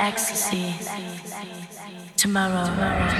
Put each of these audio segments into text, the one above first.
ecstasy. Tomorrow. See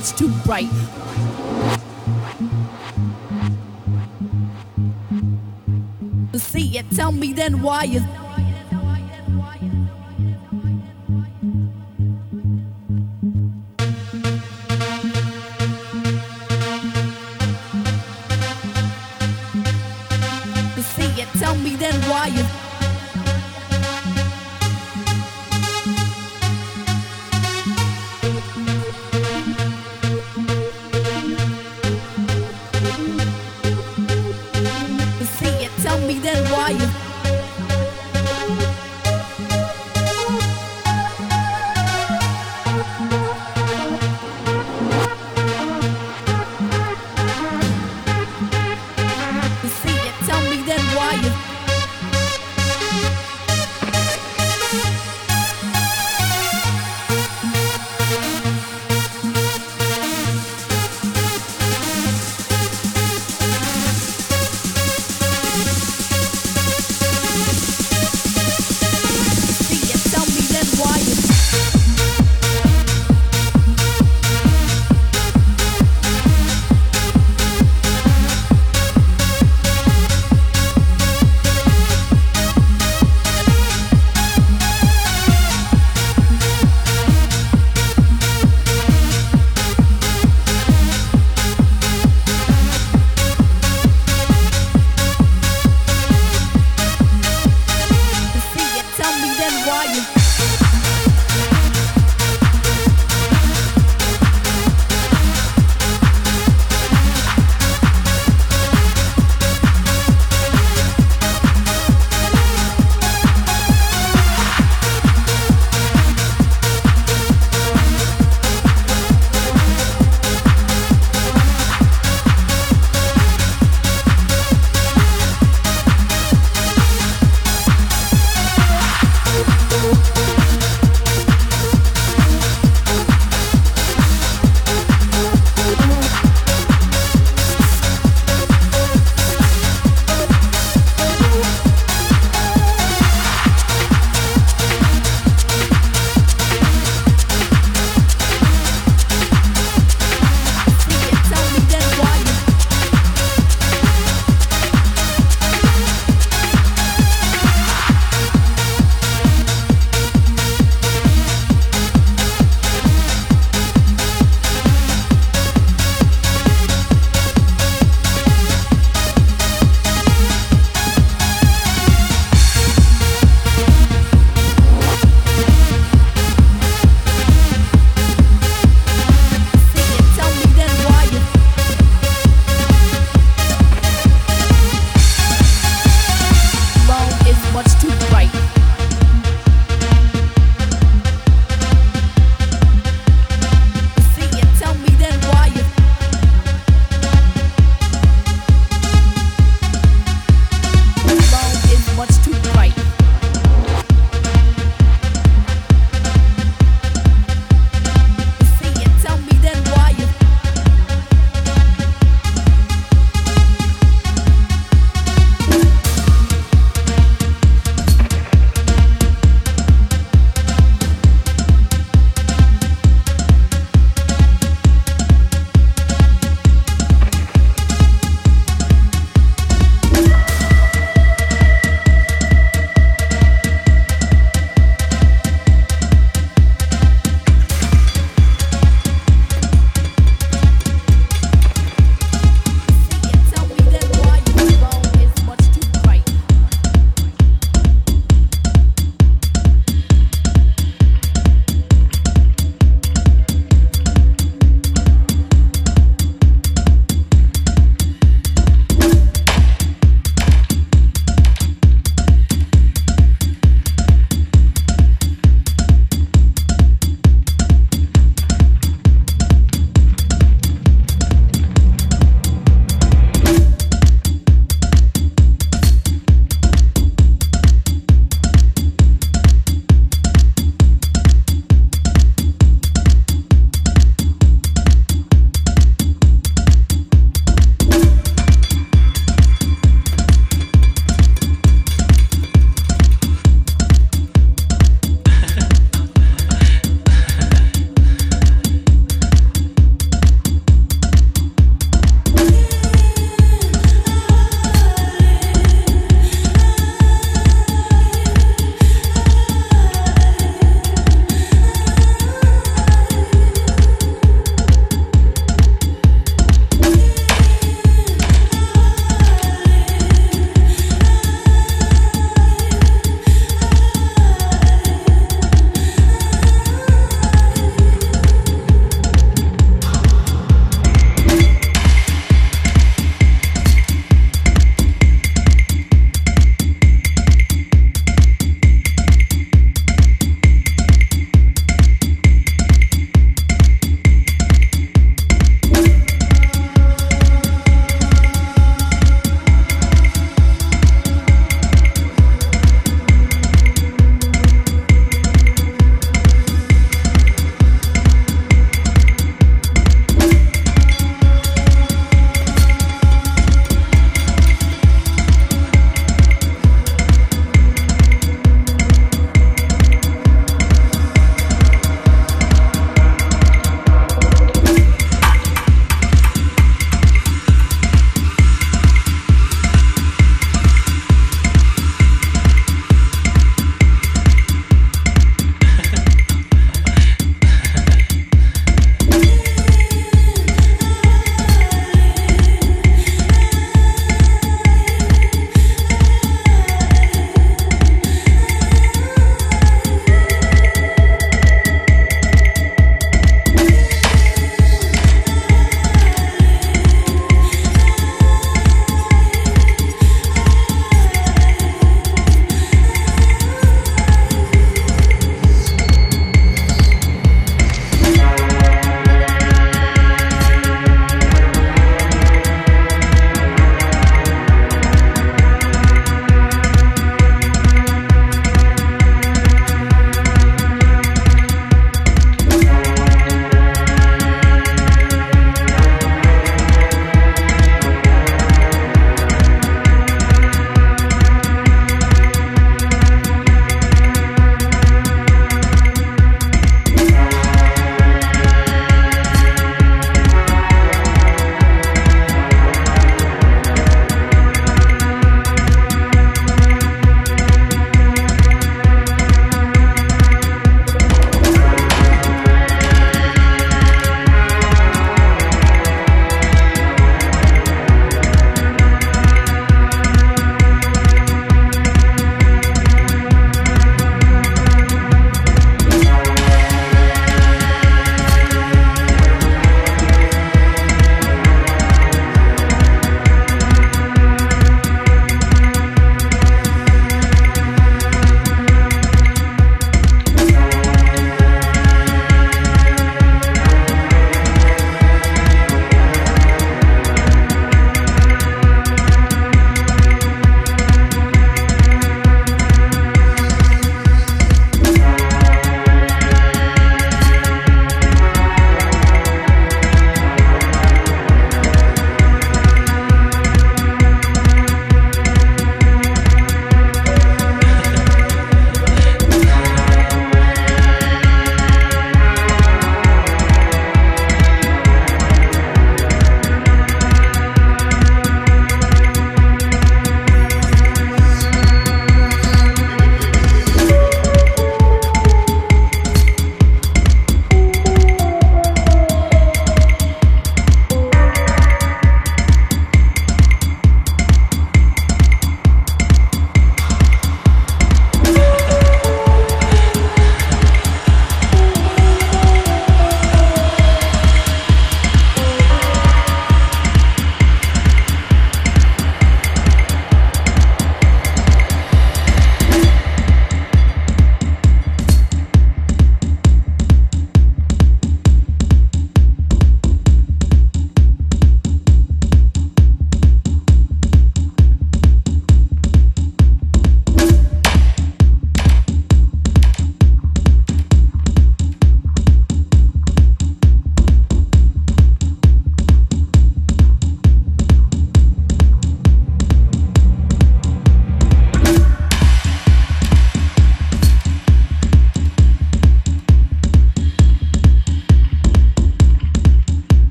much too bright. See it, tell me then why is